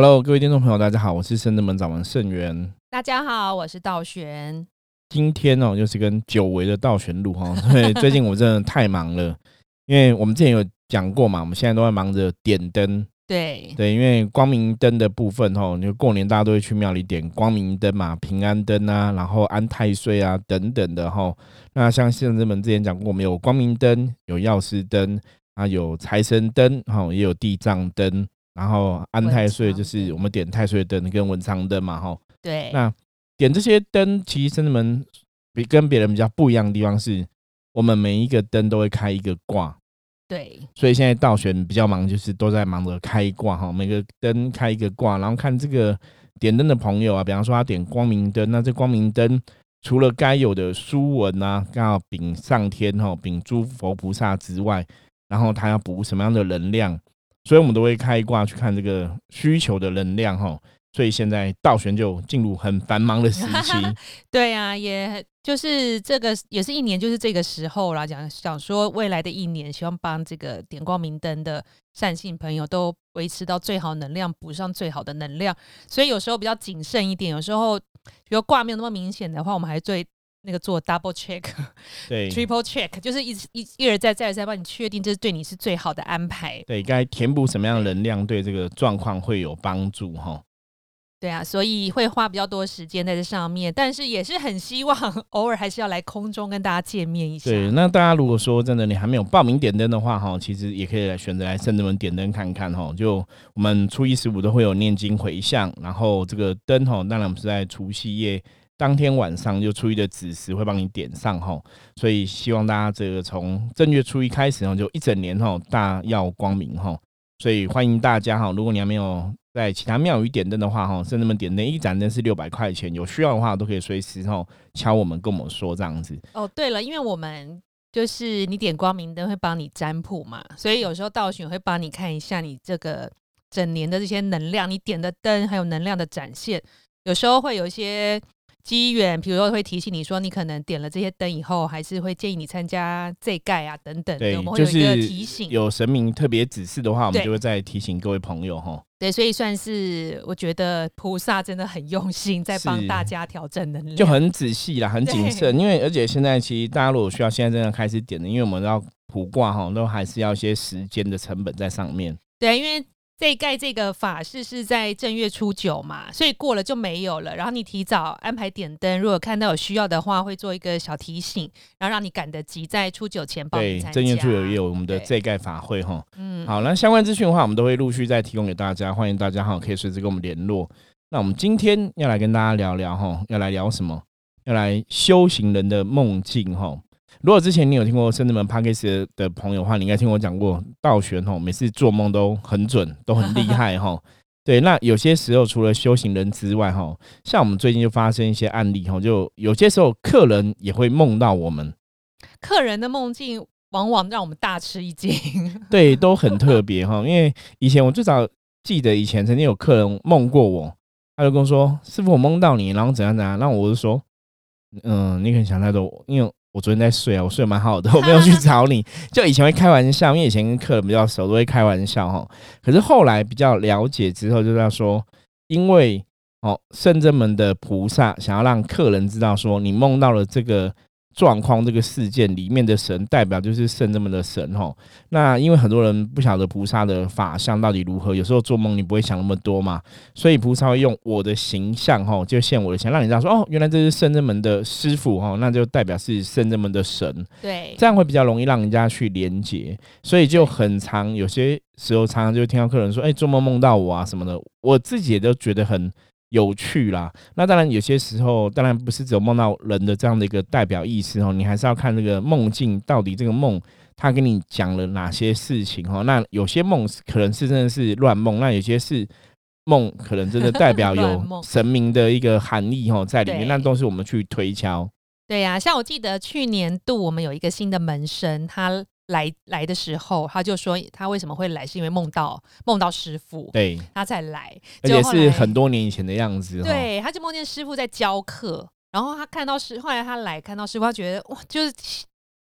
Hello，各位听众朋友，大家好，我是圣德门掌门盛元。大家好，我是道玄。今天哦，就是跟久违的道玄录哈。对，最近我真的太忙了，因为我们之前有讲过嘛，我们现在都在忙着点灯。对对，因为光明灯的部分哈，就过年大家都会去庙里点光明灯嘛，平安灯啊，然后安太岁啊等等的哈。那像圣德门之前讲过，我们有光明灯，有药师灯啊，有财神灯哈，也有地藏灯。然后安太岁就是我们点太岁灯跟文昌灯嘛，哈。对。那点这些灯，其实真的们比跟别人比较不一样的地方是，我们每一个灯都会开一个卦。对。所以现在道玄比较忙，就是都在忙着开卦哈，每个灯开一个卦，然后看这个点灯的朋友啊，比方说他点光明灯，那这光明灯除了该有的书文啊，刚好禀上天哈，禀诸佛菩萨之外，然后他要补什么样的能量？所以，我们都会开挂去看这个需求的能量哈。所以现在道玄就进入很繁忙的时期。对啊，也就是这个也是一年，就是这个时候啦。讲想说未来的一年，希望帮这个点光明灯的善信朋友都维持到最好能量，补上最好的能量。所以有时候比较谨慎一点，有时候比如挂没有那么明显的话，我们还最。那个做 double check，对，triple check，就是一一一而再再而三帮你确定这是对你是最好的安排。对，该填补什么样的能量，对这个状况会有帮助哈。对啊，所以会花比较多时间在这上面，但是也是很希望 偶尔还是要来空中跟大家见面一下。对，那大家如果说真的你还没有报名点灯的话哈，其实也可以来选择来圣子门点灯看看哈。就我们初一十五都会有念经回向，然后这个灯哈，当然我们是在除夕夜。当天晚上就初一的子时会帮你点上哈，所以希望大家这个从正月初一开始哈，就一整年哈大耀光明哈，所以欢迎大家哈，如果你还没有在其他庙宇点灯的话哈，甚至们点灯一盏灯是六百块钱，有需要的话都可以随时哈敲我们跟我们说这样子。哦，对了，因为我们就是你点光明灯会帮你占卜嘛，所以有时候道玄会帮你看一下你这个整年的这些能量，你点的灯还有能量的展现，有时候会有一些。机缘，比如说会提醒你说，你可能点了这些灯以后，还是会建议你参加这盖啊等等。对，我们会有一个提醒。有神明特别指示的话，我们就会再提醒各位朋友哈。对，所以算是我觉得菩萨真的很用心，在帮大家调整能力，就很仔细啦，很谨慎。因为而且现在其实大家如果需要现在真的开始点的，因为我们要卜卦哈，都还是要一些时间的成本在上面。对，因为。这盖这个法事是在正月初九嘛，所以过了就没有了。然后你提早安排点灯，如果看到有需要的话，会做一个小提醒，然后让你赶得及在初九前报名参加。正月初九也有我们的这盖法会哈。嗯，好，那相关资讯的话，我们都会陆续再提供给大家，欢迎大家哈可以随时跟我们联络。那我们今天要来跟大家聊聊哈，要来聊什么？要来修行人的梦境哈。如果之前你有听过圣智门 p a c k a g e 的朋友的话，你应该听我讲过道玄吼，每次做梦都很准，都很厉害哈。对，那有些时候除了修行人之外哈，像我们最近就发生一些案例哈，就有些时候客人也会梦到我们。客人的梦境往往让我们大吃一惊。对，都很特别哈。因为以前我最早记得以前曾经有客人梦过我，他就跟我说：“师傅，我梦到你，然后怎样怎样。”那我就说：“嗯，你可能想太多，因为。”我昨天在睡啊，我睡得蛮好的，我没有去找你。就以前会开玩笑，因为以前跟客人比较熟，都会开玩笑哈。可是后来比较了解之后，就要说，因为哦，圣正门的菩萨想要让客人知道，说你梦到了这个。状况这个事件里面的神代表就是圣这么的神哈，那因为很多人不晓得菩萨的法相到底如何，有时候做梦你不会想那么多嘛，所以菩萨会用我的形象哈，就现我的形，让你知道说哦，原来这是圣这门的师傅哈，那就代表是圣这门的神，对，这样会比较容易让人家去连接，所以就很常，有些时候常常就听到客人说，哎，做梦梦到我啊什么的，我自己也都觉得很。有趣啦，那当然有些时候，当然不是只有梦到人的这样的一个代表意思哦，你还是要看这个梦境到底这个梦他跟你讲了哪些事情哦。那有些梦可能是真的是乱梦，那有些是梦可能真的代表有 神明的一个含义哦在里面，那都是我们去推敲。对呀，像我记得去年度我们有一个新的门生，他。来来的时候，他就说他为什么会来，是因为梦到梦到师傅，对他才来，而且是很多年以前的样子。对，他就梦见师傅在教课，然后他看到师，后来他来看到师傅，他觉得哇，就是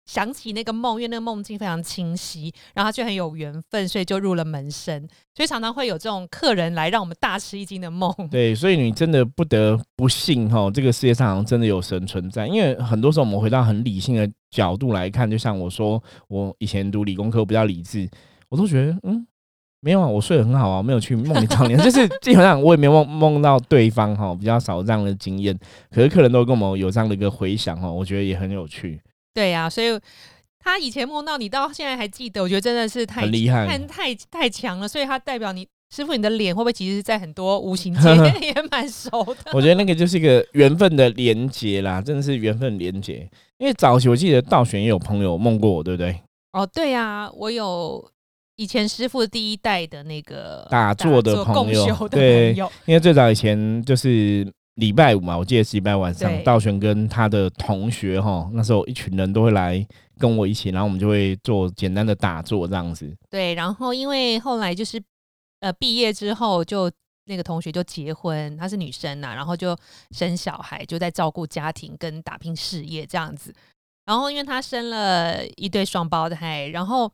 想起那个梦，因为那个梦境非常清晰，然后他就很有缘分，所以就入了门生。所以常常会有这种客人来让我们大吃一惊的梦。对，所以你真的不得不信哈，这个世界上好像真的有神存在。因为很多时候我们回到很理性的角度来看，就像我说，我以前读理工科比较理智，我都觉得嗯。没有啊，我睡得很好啊，没有去梦里找你，就是基本上我也没有梦梦到对方哈，比较少这样的经验。可是客人都跟我们有这样的一个回想哈，我觉得也很有趣。对呀，所以他以前梦到你，到现在还记得，我觉得真的是太厉害、太太太强了。所以他代表你师傅，你的脸会不会其实，在很多无形间 也蛮熟的？我觉得那个就是一个缘分的连接啦，真的是缘分连接。因为早期我记得道玄也有朋友梦过我，对不对？哦，对呀，我有。以前师傅第一代的那个打坐的朋友，对，因为最早以前就是礼拜五嘛，我记得是礼拜晚上，道玄跟他的同学哈，那时候一群人都会来跟我一起，然后我们就会做简单的打坐这样子。对，然后因为后来就是呃毕业之后，就那个同学就结婚，她是女生呐，然后就生小孩，就在照顾家庭跟打拼事业这样子。然后因为她生了一对双胞胎，然后。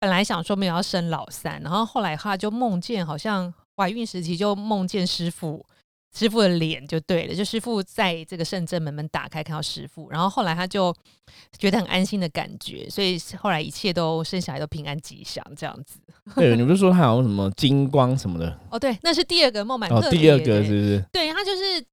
本来想说没有要生老三，然后后来她就梦见，好像怀孕时期就梦见师傅，师傅的脸就对了，就师傅在这个圣正门门打开看到师傅，然后后来他就觉得很安心的感觉，所以后来一切都生下来都平安吉祥这样子。对，你不是说他有什么金光什么的？哦，对，那是第二个梦蛮特别。第二个是不是？对他就是。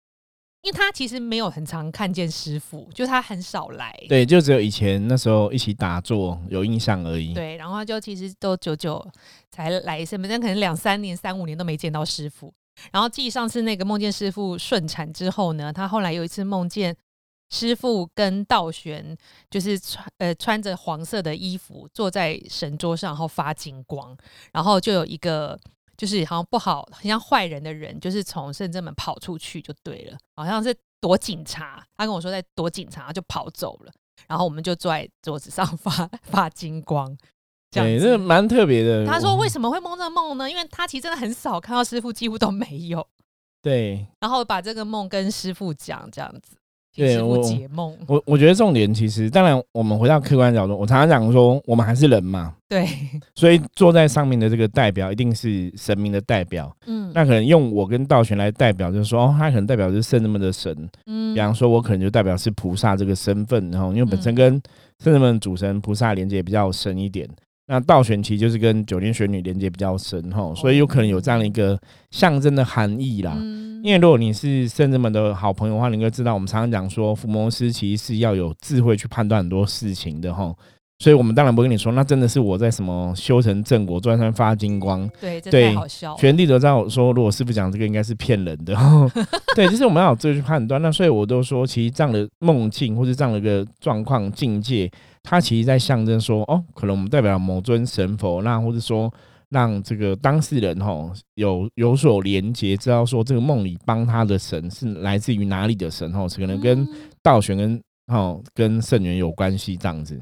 因为他其实没有很常看见师傅，就他很少来。对，就只有以前那时候一起打坐有印象而已。对，然后就其实都久久才来一次，每天可能两三年、三五年都没见到师傅。然后继上次那个梦见师傅顺产之后呢，他后来有一次梦见师傅跟道玄，就是穿呃穿着黄色的衣服坐在神桌上，然后发金光，然后就有一个。就是好像不好，很像坏人的人，就是从圣正门跑出去就对了，好像是躲警察。他跟我说在躲警察，就跑走了。然后我们就坐在桌子上 发发金光，对，这蛮特别的。他说为什么会梦这个梦呢？因为他其实真的很少看到师傅，几乎都没有。对，然后把这个梦跟师傅讲，这样子。对我解梦，我我觉得重点其实，当然我们回到客观角度，我常常讲说，我们还是人嘛，对，所以坐在上面的这个代表一定是神明的代表，嗯，那可能用我跟道玄来代表，就是说，哦，他可能代表是圣人们的神，嗯，比方说，我可能就代表是菩萨这个身份，然后因为本身跟圣人们主神菩萨连接比较深一点。那倒悬其实就是跟九天玄女连接比较深哈，所以有可能有这样的一个象征的含义啦。因为如果你是圣人们的好朋友的话，你应该知道我们常常讲说，福摩斯其实是要有智慧去判断很多事情的哈。所以我们当然不跟你说，那真的是我在什么修成正果，转山发金光。对，对，好笑。玄帝都知道说，如果师傅讲这个，应该是骗人的。对，就是我们要有智慧去判断。那所以我都说，其实这样的梦境或者这样的一个状况境界。它其实在象征说，哦，可能我们代表某尊神佛，那或者说让这个当事人哈有有所连接，知道说这个梦里帮他的神是来自于哪里的神哈，是可能跟道玄跟哦跟圣元有关系这样子。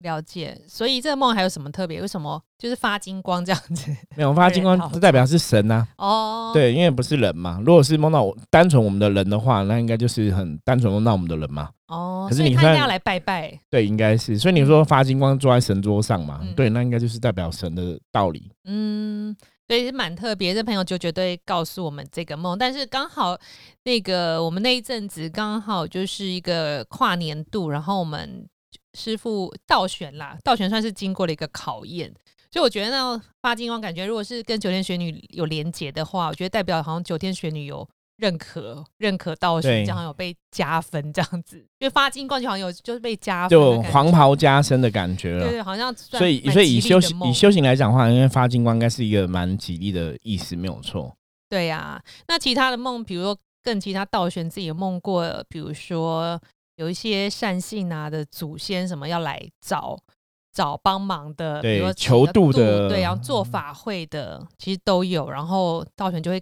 了解，所以这个梦还有什么特别？为什么就是发金光这样子？没有发金光，这代表是神呐。哦，对，因为不是人嘛。如果是梦到我单纯我们的人的话，那应该就是很单纯梦到我们的人嘛。哦，可是你看要来拜拜，对，应该是。所以你说发金光坐在神桌上嘛？对，那应该就是代表神的道理。嗯，对，是蛮特别。这朋友就绝对告诉我们这个梦，但是刚好那个我们那一阵子刚好就是一个跨年度，然后我们。师傅道玄啦，道玄算是经过了一个考验，所以我觉得那发金光感觉，如果是跟九天玄女有连结的话，我觉得代表好像九天玄女有认可，认可道玄，这样有被加分这样子，因为发金光就好像有就是被加分，就黄袍加身的感觉了。对对，好像所以所以以修行以修行来讲的话，因为发金光应该是一个蛮吉利的意思，没有错。对呀，那其他的梦，比如说更其他道玄自己有梦过，比如说。有一些善信啊的祖先什么要来找找帮忙的，比如说求渡的，对，然后做法会的，其实都有。然后道玄就会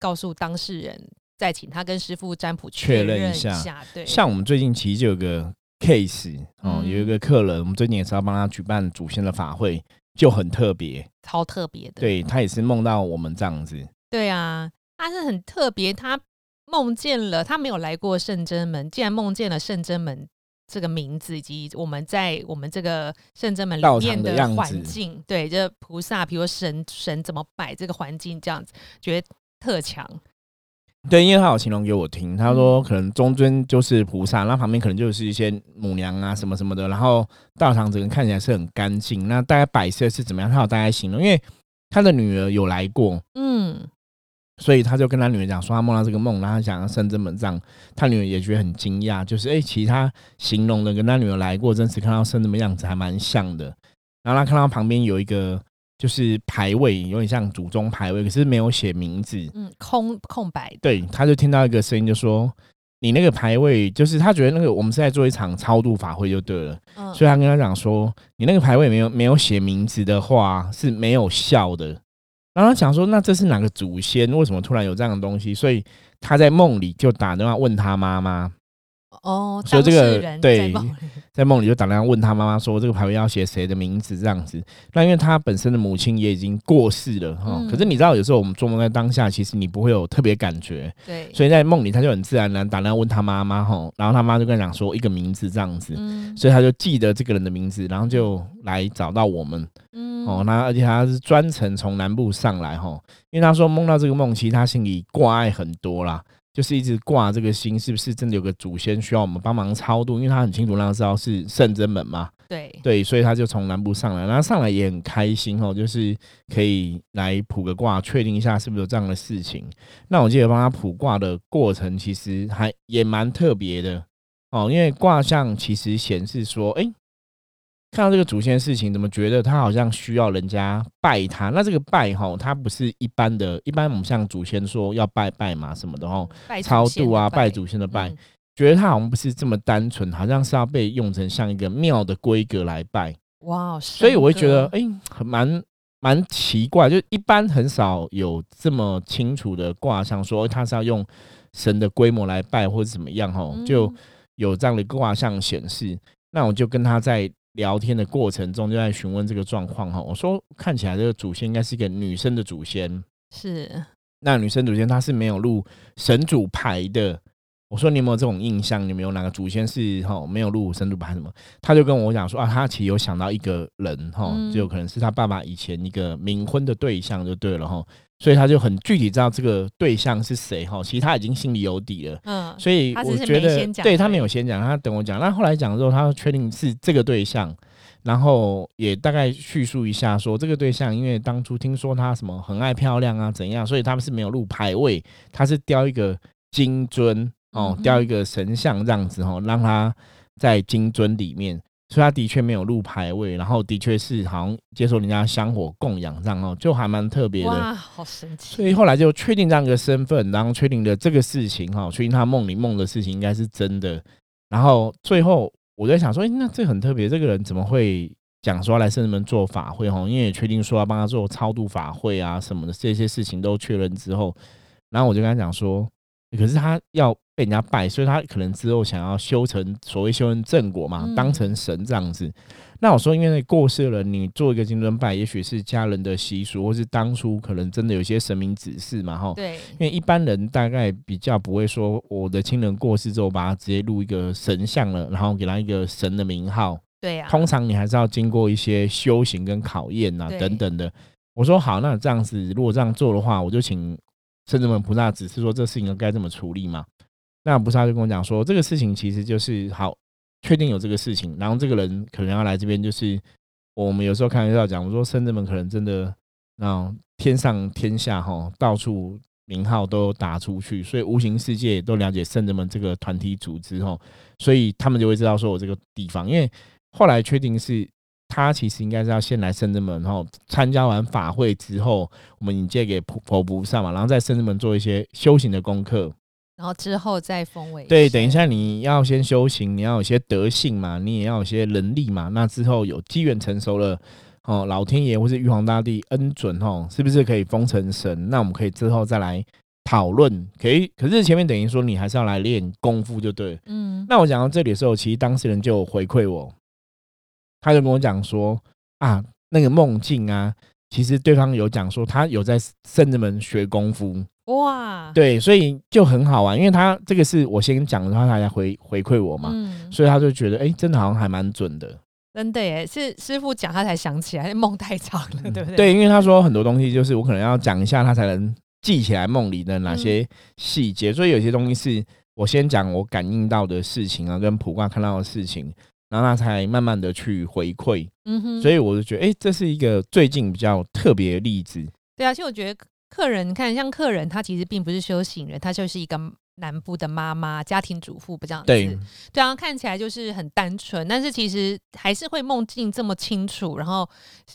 告诉当事人，再请他跟师傅占卜确认一下。对，像我们最近其实就有个 case 哦，有一个客人，我们最近也是要帮他举办祖先的法会，就很特别，超特别的。对他也是梦到我们这样子。对啊，他是很特别，他。梦见了，他没有来过圣真门，竟然梦见了圣真门这个名字，以及我们在我们这个圣真门里面的环境，对，这菩萨，比如神神怎么摆这个环境，这样子觉得特强。对，因为他有形容给我听，他说可能中尊就是菩萨，那旁边可能就是一些母娘啊什么什么的，然后道场整个看起来是很干净。那大概摆设是怎么样？他有大概形容，因为他的女儿有来过，嗯，所以他就跟他女儿讲说他梦到这个梦，然后他讲圣真门这他女儿也觉得很惊讶，就是哎，其他形容的跟他女儿来过真实看到生这么样子还蛮像的。然后他看到旁边有一个。就是牌位有点像祖宗牌位，可是没有写名字，嗯，空空白。对，他就听到一个声音，就说：“你那个牌位，就是他觉得那个我们是在做一场超度法会就对了。”嗯，所以他跟他讲说：“你那个牌位没有没有写名字的话是没有效的。”然后他讲说：“那这是哪个祖先？为什么突然有这样的东西？”所以他在梦里就打电话问他妈妈。哦，所以这个对，在梦里就打电话问他妈妈说，这个牌位要写谁的名字这样子。那因为他本身的母亲也已经过世了哈，可是你知道有时候我们做梦在当下，其实你不会有特别感觉。对，所以在梦里他就很自然然打电话问他妈妈哈，然后他妈就跟他讲说一个名字这样子，所以他就记得这个人的名字，然后就来找到我们。嗯，哦，那而且他是专程从南部上来哈，因为他说梦到这个梦，其实他心里挂碍很多啦。就是一直挂这个心，是不是真的有个祖先需要我们帮忙超度？因为他很清楚让他知道是圣真门嘛。对对，所以他就从南部上来，然后上来也很开心哦，就是可以来卜个卦，确定一下是不是有这样的事情。那我记得帮他卜卦的过程，其实还也蛮特别的哦，因为卦象其实显示说，哎。看到这个祖先事情，怎么觉得他好像需要人家拜他？那这个拜哈，他不是一般的，一般我们像祖先说要拜拜嘛什么的哈，超度啊，拜祖先的拜，觉得他好像不是这么单纯，好像是要被用成像一个庙的规格来拜。哇，所以我会觉得哎，蛮蛮奇怪，就一般很少有这么清楚的卦象说他是要用神的规模来拜或者怎么样哈，就有这样的卦象显示。那我就跟他在。聊天的过程中就在询问这个状况哈，我说看起来这个祖先应该是一个女生的祖先，是那女生祖先她是没有入神主牌的。我说你有没有这种印象？你没有哪个祖先是哈没有入神主牌什么？他就跟我讲说啊，他其实有想到一个人哈，就可能是他爸爸以前一个冥婚的对象就对了哈。所以他就很具体知道这个对象是谁哈，其实他已经心里有底了。嗯，所以我觉得对他没有先讲，他等我讲。那后来讲之后，他确定是这个对象，然后也大概叙述一下说这个对象，因为当初听说他什么很爱漂亮啊怎样，所以他们是没有录排位，他是雕一个金尊哦，雕一个神像这样子哦，让他在金尊里面。所以他的确没有入牌位，然后的确是好像接受人家香火供养这样哦，就还蛮特别的。哇，好神奇！所以后来就确定这样一个身份，然后确定了这个事情哈，确定他梦里梦的事情应该是真的。然后最后我在想说，哎，那这很特别，这个人怎么会讲说来圣人们做法会哈？因为也确定说要帮他做超度法会啊什么的这些事情都确认之后，然后我就跟他讲说。可是他要被人家拜，所以他可能之后想要修成所谓修成正果嘛，当成神这样子。那我说，因为过世了，你做一个金尊拜，也许是家人的习俗，或是当初可能真的有些神明指示嘛，哈。对。因为一般人大概比较不会说，我的亲人过世之后，把他直接录一个神像了，然后给他一个神的名号。对呀。通常你还是要经过一些修行跟考验啊，等等的。我说好，那这样子，如果这样做的话，我就请。甚至们菩萨只是说这事情该怎么处理嘛？那菩萨就跟我讲说，这个事情其实就是好，确定有这个事情，然后这个人可能要来这边，就是我们有时候开玩笑讲，我说圣人们可能真的啊，天上天下哈，到处名号都打出去，所以无形世界都了解圣人们这个团体组织哈，所以他们就会知道说我这个地方，因为后来确定是。他其实应该是要先来圣人门，然后参加完法会之后，我们引荐给佛菩萨嘛，然后在圣人门做一些修行的功课，然后之后再封为。对，等一下你要先修行，你要有些德性嘛，你也要有些能力嘛。那之后有机缘成熟了，哦，老天爷或是玉皇大帝恩准，哦，是不是可以封成神？那我们可以之后再来讨论。可以，可是前面等于说你还是要来练功夫，就对。嗯。那我讲到这里的时候，其实当事人就回馈我。他就跟我讲说啊，那个梦境啊，其实对方有讲说他有在圣人门学功夫哇，对，所以就很好玩，因为他这个是我先讲的话，他才回回馈我嘛，嗯，所以他就觉得哎、真的好像还蛮准的。真的耶，是师傅讲他才想起来，梦太长了，对不对？，对，因为他说很多东西就是我可能要讲一下，他才能记起来梦里的哪些细节，所以有些东西是我先讲我感应到的事情啊，跟普卦看到的事情，然后他才慢慢的去回馈，嗯哼，所以我就觉得哎、这是一个最近比较特别的例子。对啊，其实我觉得客人，你看像客人，他其实并不是修行人，他就是一个南部的妈妈、家庭主妇，不这样子。对，对啊，看起来就是很单纯，但是其实还是会梦境这么清楚，然后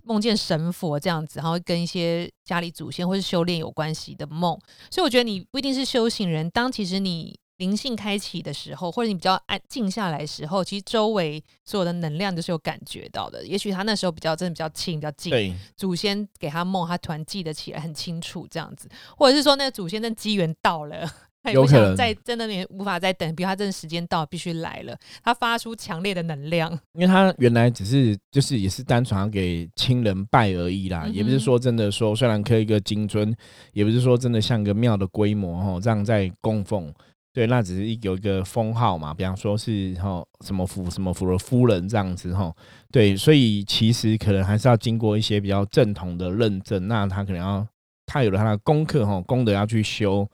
梦见神佛这样子，然后跟一些家里祖先或是修炼有关系的梦。所以我觉得你不一定是修行人，当其实你灵性开启的时候，或者你比较安静下来的时候，其实周围所有的能量都是有感觉到的。也许他那时候比较真的比较轻、比较静，对，祖先给他梦，他突然记得起来很清楚，这样子，或者是说那个祖先的机缘到了，他也不想再真的也无法再等，比如他真的时间到，必须来了，他发出强烈的能量，因为他原来只是就是也是单纯要给亲人拜而已啦，嗯也不是说真的说虽然刻一个金尊，也不是说真的像个庙的规模哈，这样在供奉。对，那只是有一个封号嘛，比方说是哈什么福什么福的夫人这样子哈。对，所以其实可能还是要经过一些比较正统的认证，那他可能要他有了他的功课哈，功德要去修，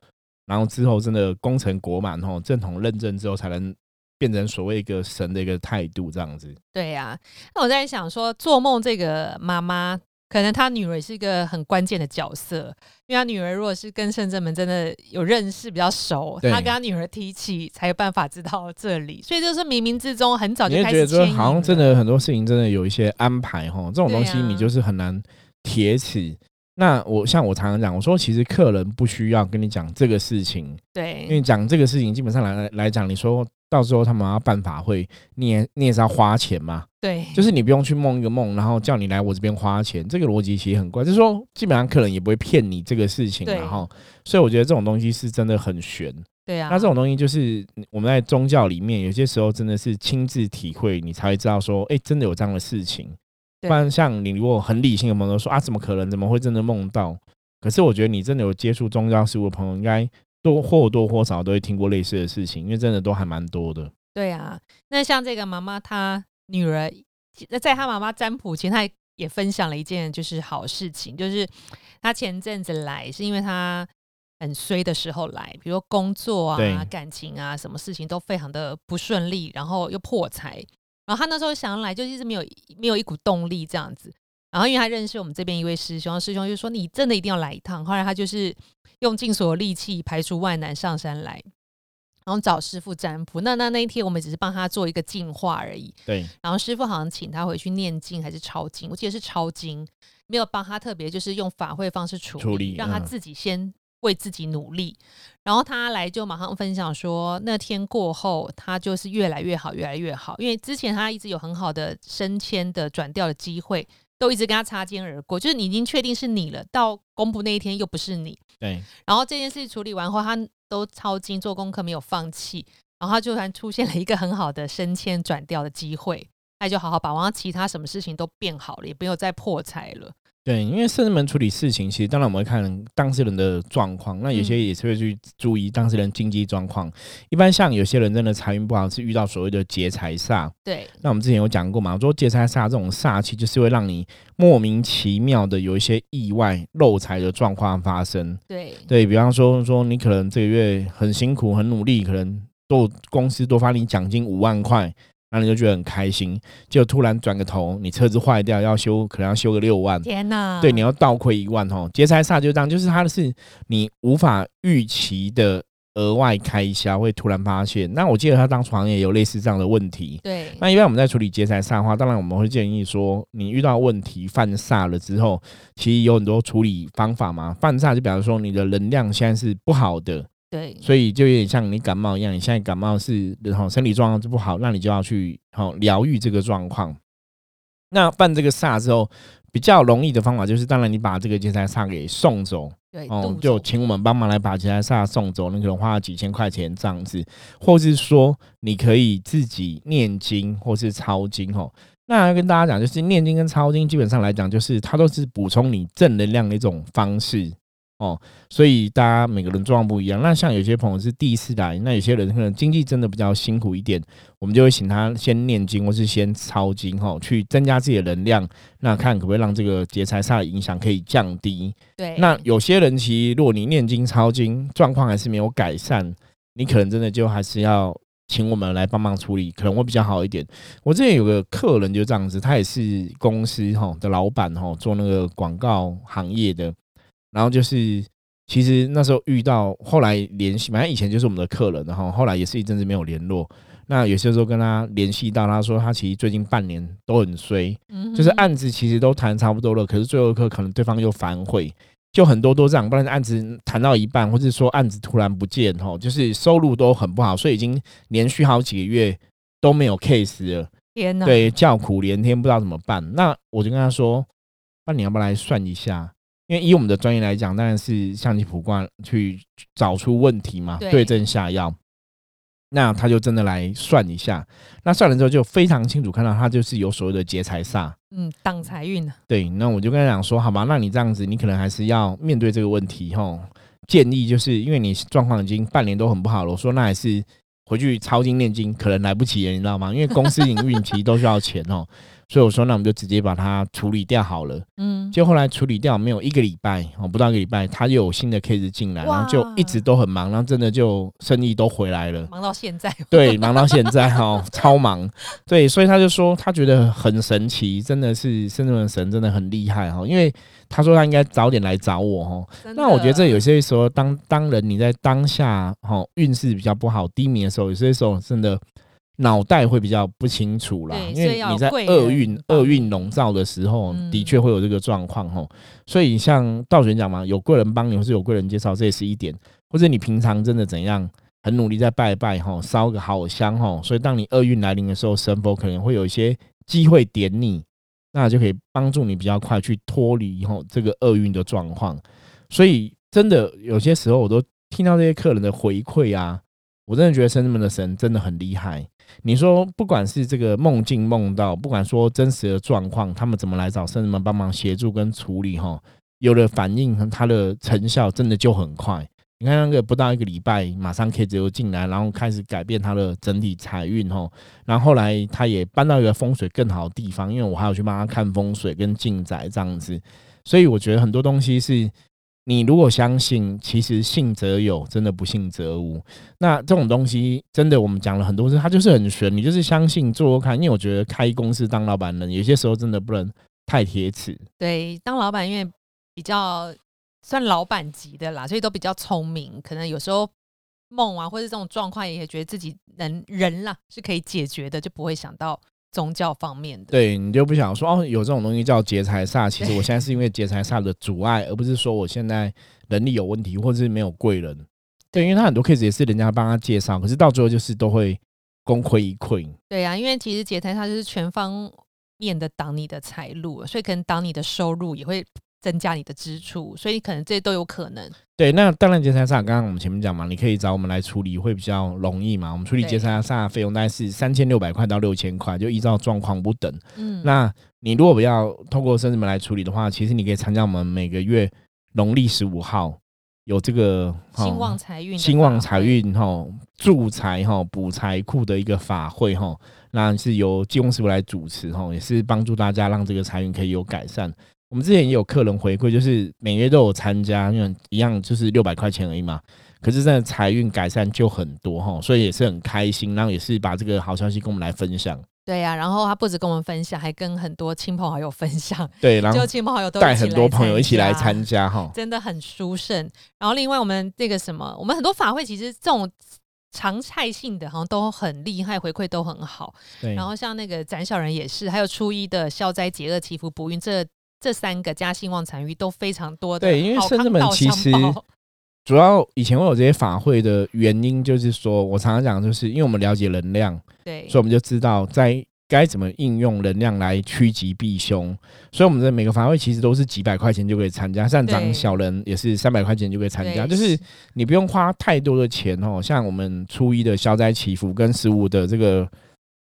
然后之后真的功成果满哈，正统认证之后才能变成所谓一个神的一个态度这样子。对呀、那我在想说，做梦这个妈妈，可能他女儿也是一个很关键的角色，因为他女儿如果是跟圣正门真的有认识比较熟，对她跟他女儿提起，才有办法知道这里，所以就是冥冥之中很早就你会觉得开始牵引说好像真的很多事情真的有一些安排哈，这种东西你就是很难铁齿。那我像我常常讲，我说其实客人不需要跟你讲这个事情，对因对为讲这个事情基本上来来讲，你说到时候他们要办法会，你也你也是要花钱嘛，对，就是你不用去梦一个梦，然后叫你来我这边花钱，这个逻辑其实很怪，就是说基本上客人也不会骗你这个事情，然后所以我觉得这种东西是真的很悬。对啊，那这种东西就是我们在宗教里面，有些时候真的是亲自体会，你才会知道说，哎、真的有这样的事情。不然像你如果很理性的朋友说啊，怎么可能？怎么会真的梦到？可是我觉得你真的有接触宗教事物的朋友，应该多或多或少都会听过类似的事情，因为真的都还蛮多的。对啊，那像这个妈妈，她女儿，那在她妈妈占卜前，她也也分享了一件就是好事情，就是她前阵子来是因为她很衰的时候来，比如说工作啊、感情啊，什么事情都非常的不顺利，然后又破财，然后她那时候想要来，就一直没有没有一股动力这样子。然后因为他认识我们这边一位师兄，师兄就说你真的一定要来一趟。后来他就是用尽所有力气排除万难上山来，然后找师傅占卜。那那那一天我们只是帮他做一个净化而已。对，然后师傅好像请他回去念经还是抄经，我记得是抄经，没有帮他特别就是用法会方式处理，处理嗯让他自己先为自己努力。然后他来就马上分享说，那天过后他就是越来越好，越来越好，因为之前他一直有很好的升迁的转调的机会。都一直跟他擦肩而过，就是你已经确定是你了，到公布那一天又不是你，对，然后这件事处理完后，他都抄经做功课，没有放弃。然后他就突然出现了一个很好的升迁转调的机会，那就好好把握，其他什么事情都变好了，也不用再破财了。对，因为圣人门处理事情，其实当然我们会看当事人的状况，那有些嗯也是会去注意当事人经济状况。一般像有些人真的财运不好，是遇到所谓的劫财煞。对那我们之前有讲过嘛，我说劫财煞这种煞气，就是会让你莫名其妙的有一些意外漏财的状况发生。对对比方说，说你可能这个月很辛苦、很努力，可能多公司多发你奖金五万块，然后你就觉得很开心，就突然转个头，你车子坏掉要修，可能要修个六万。天哪！对，你要倒亏一万哦。劫财煞就这样，就是它的是你无法预期的额外开销会突然发现。那我记得他当床也有类似这样的问题。对那一般我们在处理劫财煞的话，当然我们会建议说，你遇到问题犯煞了之后，其实有很多处理方法嘛。犯煞就比方说你的能量现在是不好的，对所以就有点像你感冒一样，你现在感冒是然后身体状况就不好，那你就要去好疗愈这个状况。那办这个煞之后，比较容易的方法就是，当然你把这个劫财煞给送走对，哦就请我们帮忙来把劫财煞送走，你可能花了几千块钱这样子，或是说你可以自己念经或是抄经哦。那要跟大家讲，就是念经跟抄经，基本上来讲，就是它都是补充你正能量的一种方式。哦，所以大家每个人状况不一样。那像有些朋友是第一次来，那有些人可能经济真的比较辛苦一点，我们就会请他先念经或是先抄经哈，去增加自己的能量，那看可不可以让这个劫财煞的影响可以降低。对，那有些人其实如果你念经抄经状况还是没有改善，你可能真的就还是要请我们来帮忙处理，可能会比较好一点。我之前有个客人就这样子，他也是公司哈的老板哈，做那个广告行业的。然后就是，其实那时候遇到，后来联系，反正以前就是我们的客人，然后后来也是一阵子没有联络。那有些时候跟他联系到，他说他其实最近半年都很衰，就是案子其实都谈差不多了，可是最后一刻可能对方又反悔，就很多都这样，不然案子谈到一半，或者说案子突然不见，吼，就是收入都很不好，所以已经连续好几个月都没有 case 了。天呐！对，叫苦连天，不知道怎么办。那我就跟他说，那你要不要来算一下？因为以我们的专业来讲，当然是象棋卜卦去找出问题嘛，对症下药。那他就真的来算一下，那算了之后就非常清楚看到他就是有所谓的劫财煞，嗯，挡财运对，那我就跟他讲说，好吧，那你这样子，你可能还是要面对这个问题吼。建议就是因为你状况已经半年都很不好了，我说那还是回去抄经念经，可能来不及了，你知道吗？因为公司营运其实都需要钱哦。所以我说，那我们就直接把它处理掉好了。嗯，就后来处理掉没有一个礼拜哦，不到一个礼拜，他又有新的 case 进来，然后就一直都很忙，然后真的就生意都回来了，忙到现在。对，忙到现在哈，超忙。对，所以他就说他觉得很神奇，真的是深圳的神真的很厉害哈。因为他说他应该早点来找我哈。那我觉得这有些时候，当当人你在当下哈运势比较不好低迷的时候，有些时候真的。脑袋会比较不清楚啦，因为你在厄运厄运笼罩的时候，的确会有这个状况吼。所以像道玄讲嘛，有贵人帮你，或是有贵人介绍，这也是一点。或者你平常真的怎样，很努力在拜拜吼，烧个好香吼。所以当你厄运来临的时候，神佛可能会有一些机会点你，那就可以帮助你比较快去脱离吼这个厄运的状况。所以真的有些时候，我都听到这些客人的回馈啊，我真的觉得神们的神真的很厉害。你说，不管是这个梦境梦到，不管说真实的状况，他们怎么来找圣人们帮忙协助跟处理哈？有了反应，它的成效真的就很快。你看那个不到一个礼拜，马上 K 就进来，然后开始改变他的整体财运哈。然后后来他也搬到一个风水更好的地方，因为我还要去帮他看风水跟进宅这样子。所以我觉得很多东西是。你如果相信，其实信则有，真的不信则无。那这种东西，真的我们讲了很多次，它就是很玄。你就是相信做做看，因为我觉得开公司当老板人，有些时候真的不能太铁齿。对，当老板因为比较算老板级的啦，所以都比较聪明。可能有时候梦啊，或者这种状况，也觉得自己能人啦是可以解决的，就不会想到。宗教方面的，对你就不想说哦，有这种东西叫劫财煞。其实我现在是因为劫财煞的阻碍，而不是说我现在能力有问题，或者是没有贵人。对，因为他很多 case 也是人家帮他介绍，可是到最后就是都会功亏一篑。对啊，因为其实劫财煞就是全方面的挡你的财路，所以可能挡你的收入也会。增加你的支出，所以可能这些都有可能。对，那当然，劫财煞刚刚我们前面讲嘛，你可以找我们来处理，会比较容易嘛。我们处理劫财煞的费用大概是三千六百块到六千块，就依照状况不等。嗯，那你如果不要通过生子们来处理的话，其实你可以参加我们每个月农历十五号有这个兴旺财运、兴旺财运哈助财哈补财库的一个法会哈，那是由济公师傅来主持哈，也是帮助大家让这个财运可以有改善。我们之前也有客人回馈，就是每月都有参加，因为一样就是六百块钱而已嘛。可是真的财运改善就很多哈，所以也是很开心，然后也是把这个好消息跟我们来分享。对呀，然后他不止跟我们分享，还跟很多亲朋好友分享。对，然后亲朋好友都带很多朋友一起来参加哈，真的很殊胜。然后另外我们这个什么，我们很多法会其实这种常态性的，好像都很厉害，回馈都很好。对，然后像那个斩小人也是，还有初一的消灾解厄祈福补运这。这三个加兴旺财鱼都非常多的，对，因为深圳们其实 主要以前会有这些法会的原因，就是说我常常讲，就是因为我们了解能量，对，所以我们就知道在该怎么应用能量来趋吉避凶。所以我们的每个法会其实都是几百块钱就可以参加，像长小人也是三百块钱就可以参加，就是你不用花太多的钱哦。像我们初一的消灾祈福跟十五的这个。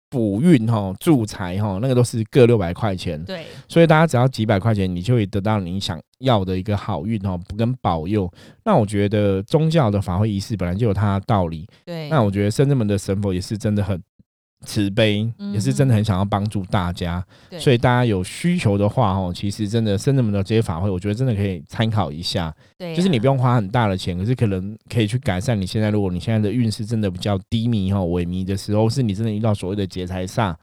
补运哈、助财哈，那个都是各六百块钱。对，所以大家只要几百块钱，你就会得到你想要的一个好运哦，跟保佑。那我觉得宗教的法会仪式本来就有它的道理。对，那我觉得深圳门的神佛也是真的很慈悲，也是真的很想要帮助大家。所以大家有需求的话哦，其实真的深圳门的这些法会，我觉得真的可以参考一下。对，就是你不用花很大的钱，可是可能可以去改善你现在，如果你现在的运势真的比较低迷哈、萎靡的时候，是你真的遇到所谓的劫财煞。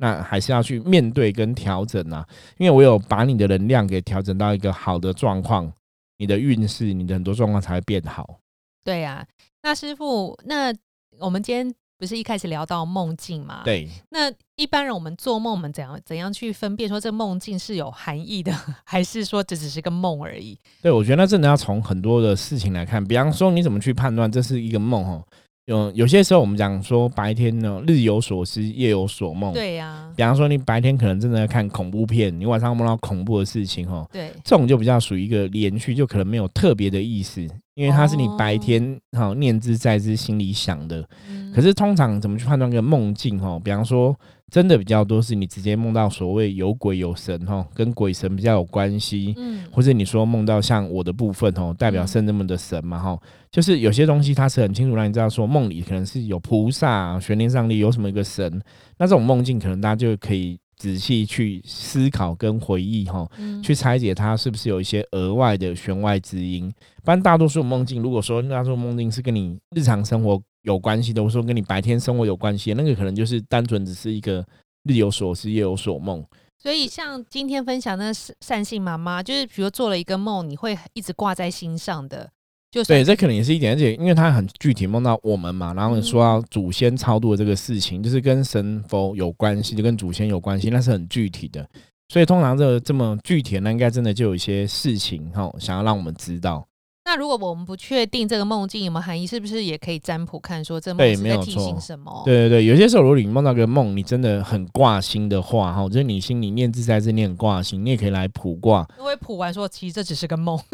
那还是要去面对跟调整啊，因为我有把你的能量给调整到一个好的状况，你的运势、你的很多状况才会变好。对呀，那师傅，那我们今天不是一开始聊到梦境嘛？对。那一般人我们做梦，我们怎样怎样去分辨说这梦境是有含义的，还是说这只是个梦而已？对，我觉得那真的要从很多的事情来看，比方说你怎么去判断这是一个梦哦。有有些时候我们讲说白天呢日有所思夜有所梦，对呀。比方说你白天可能真的在看恐怖片，你晚上梦到恐怖的事情哦，对，这种就比较属于一个连续，就可能没有特别的意思，因为它是你白天哈念之在之心里想的。可是通常怎么去判断个梦境哈？比方说。真的比较多是你直接梦到所谓有鬼有神哈，跟鬼神比较有关系，嗯，或者你说梦到像我的部分哦，代表圣人们的神嘛哈，就是有些东西它是很清楚让你知道说梦里可能是有菩萨、玄天上帝有什么一个神，那这种梦境可能大家就可以仔细去思考跟回忆哈，去拆解它是不是有一些额外的弦外之音。不然大多数梦境，如果说那种梦境是跟你日常生活。有关系的，我说跟你白天生活有关系，那个可能就是单纯只是一个日有所思夜有所梦。所以像今天分享的善性妈妈，就是比如做了一个梦，你会一直挂在心上的。就对，这可能也是一点，而且因为他很具体梦到我们嘛，然后说到祖先超度的这个事情，就是跟神佛有关系，就跟祖先有关系，那是很具体的。所以通常这这么具体，那应该真的就有一些事情哈，想要让我们知道。那如果我们不确定这个梦境有没有含义，是不是也可以占卜看说这梦是在提醒什么？对对对，有些时候如果你梦到个梦，你真的很挂心的话，哈，就是你心里念自在，是念挂心，你也可以来卜卦。因为卜完说，其实这只是个梦。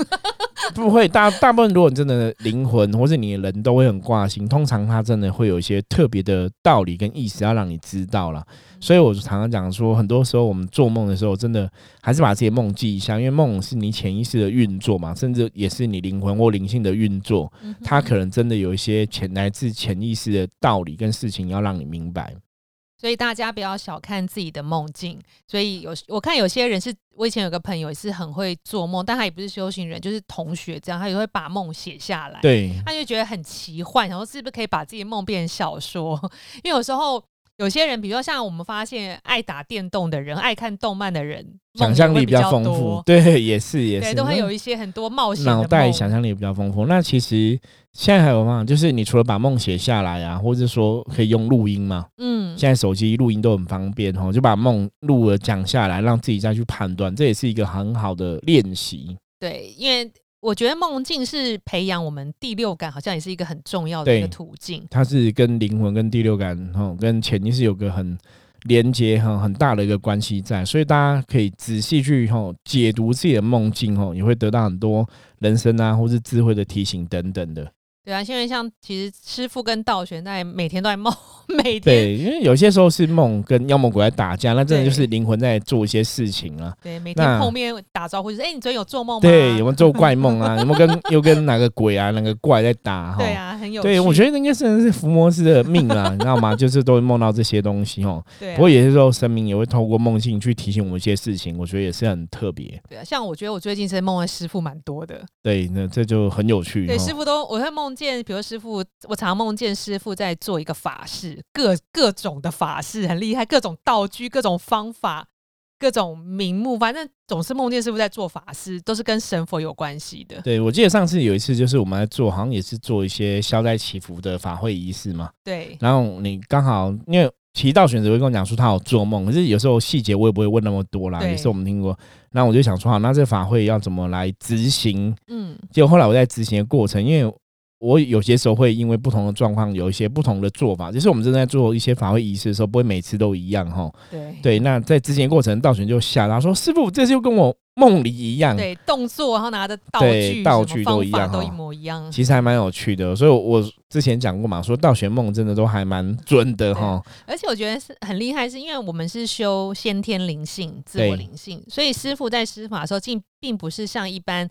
不会，大大部分如果你真的灵魂或是你的人都会很挂心，通常他真的会有一些特别的道理跟意思要让你知道了。所以我常常讲说，很多时候我们做梦的时候，真的还是把这些梦记一下，因为梦是你潜意识的运作嘛，甚至也是你灵魂或灵性的运作，它可能真的有一些潜来自潜意识的道理跟事情要让你明白。所以大家不要小看自己的梦境。所以有我看有些人是，我以前有个朋友也是很会做梦，但他也不是修行人，就是同学这样，他也会把梦写下来。对，他就觉得很奇幻，然后是不是可以把自己的梦变成小说？因为有时候。有些人，比如说像我们发现爱打电动的人、爱看动漫的人，想象力比较丰富。对，也是也是，都会有一些很多冒险。脑袋想象力比较丰富。那其实现在还有吗？就是你除了把梦写下来啊，或者说可以用录音嘛？嗯，现在手机录音都很方便哦，就把梦录了讲下来，让自己再去判断，这也是一个很好的练习。对，因为。我觉得梦境是培养我们第六感，好像也是一个很重要的一个途径。它是跟灵魂、跟第六感、哈、跟潜意识有个很连接、哈很大的一个关系在，所以大家可以仔细去哈解读自己的梦境，哈，也会得到很多人生啊，或是智慧的提醒等等的。对啊，因为像其实师傅跟道玄在每天都在梦，每天对，因为有些时候是梦跟妖魔鬼在打架，那真的就是灵魂在做一些事情啊。对，每天碰面打招呼就是，哎，你昨天有做梦吗？对，有没有做怪梦啊？有没有跟又跟哪个鬼啊、哪个怪在打？对啊，很有。对，我觉得应该是是伏魔师的命啊，你知道吗？就是都会梦到这些东西哦。对。不过有些时候神明也会透过梦境去提醒我们一些事情，我觉得也是很特别。对啊，像我觉得我最近是梦的师傅蛮多的。对，那这就很有趣。对，师傅都我在梦见，比如师傅。我常梦见师傅在做一个法事，各各种的法事很厉害，各种道具、各种方法、各种名目，反正总是梦见师傅在做法事，都是跟神佛有关系的。对，我记得上次有一次，就是我们在做，好像也是做一些消灾祈福的法会仪式嘛。对。然后你刚好，因为提到选择会跟我讲说他有做梦，可是有时候细节我也不会问那么多啦，也是我们听过。那我就想说，好，那这法会要怎么来执行？嗯。结果后来我在执行的过程，因为我有些时候会因为不同的状况有一些不同的做法，就是我们正在做一些法会仪式的时候，不会每次都一样哈。对对，那在之前过程，道玄就吓他说：“师傅，这就跟我梦里一样。对，动作然后拿的道具、对道具都一样都一模一样。其实还蛮有趣的，所以我之前讲过嘛，说道玄梦真的都还蛮准的哈。而且我觉得是很厉害，是因为我们是修先天灵性、自我对灵性，所以师傅在施法的时候，并并不是像一般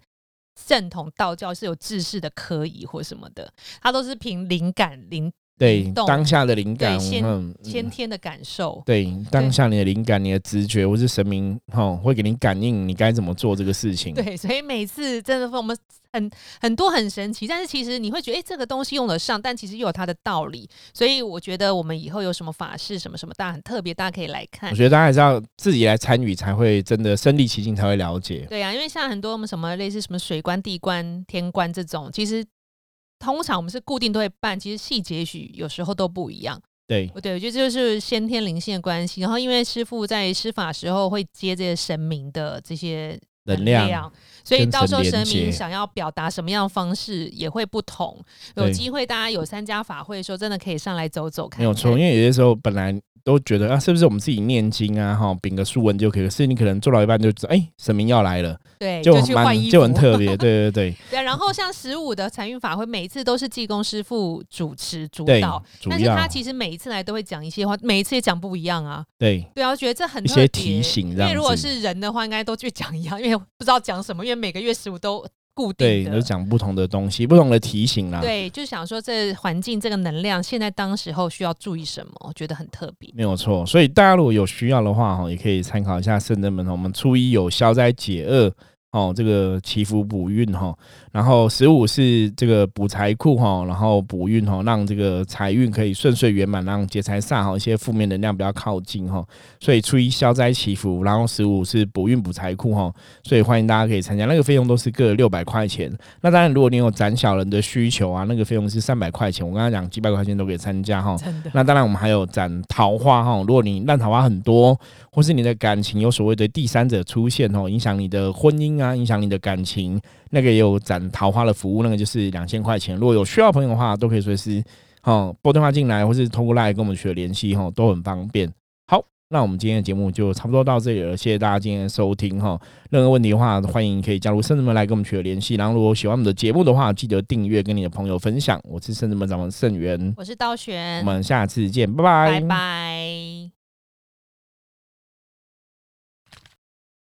正统道教是有制式的科仪或什么的，他都是凭灵感、灵对当下的灵感，先嗯，先天的感受。对当下你的灵感、你的直觉，或是神明哈会给你感应，你该怎么做这个事情。对，所以每次真的我们很很多很神奇，但是其实你会觉得，哎、这个东西用得上，但其实又有它的道理。所以我觉得我们以后有什么法事什么什么，大家很特别，大家可以来看我。觉得大家还是要自己来参与，才会真的身临其境，才会了解。对啊，因为像很多我们什么类似什么水官、地官、天官这种，其实通常我们是固定都会办，其实细节也许有时候都不一样。对对，我觉得这就是先天灵性的关系。然后因为师傅在施法时候会接这些神明的这些能量所以到时候神明想要表达什么样的方式也会不同。有对机会大家有参加法会的时候，真的可以上来走走看看。没有错，因为有些时候本来都觉得啊，是不是我们自己念经啊，哈，秉个书文就可以？可是你可能做到一半就知道，哎、神明要来了，对，就蛮就很特别。对对对 对，然后像十五的财运法会，每一次都是济公师傅主持主对导，，主但是他其实每一次来都会讲一些话，每一次也讲不一样啊。对对啊，我觉得这很一些提醒因为如果是人的话，应该都去讲一样，因为不知道讲什么，因为每个月十五都固，定的。就讲不同的东西，不同的提醒啦。对，就想说这环境这个能量，现在当时候需要注意什么？我觉得很特别。没有错，所以大家如果有需要的话，哈，也可以参考一下圣人门。我们初一有消灾解厄，哦，这个祈福补运哈，然后十五是这个补财库哈，然后补运哈，让这个财运可以顺遂圆满，让劫财煞哈一些负面能量比较靠近哈。所以初一消灾祈福，然后十五是补运补财库哈，所以欢迎大家可以参加，那个费用都是各六百块钱。那当然，如果你有攒小人的需求啊，那个费用是三百块钱。我刚刚讲几百块钱都可以参加哈。那当然，我们还有攒桃花哈。如果你烂桃花很多，或是你的感情有所谓的第三者出现哦，影响你的婚姻啊，影响你的感情，那个也有斩桃花的服务，那个就是两千块钱。如果有需要朋友的话，都可以随时哦拨电话进来，或是通过 LINE 跟我们取得联系哈，都很方便。好，那我们今天的节目就差不多到这里了，谢谢大家今天的收听哈。任何问题的话，欢迎可以加入圣人们来跟我们取得联系。然后，如果喜欢我们的节目的话，记得订阅跟你的朋友分享。我是圣人们掌门圣元。我是道我，们下次见，拜拜，拜拜。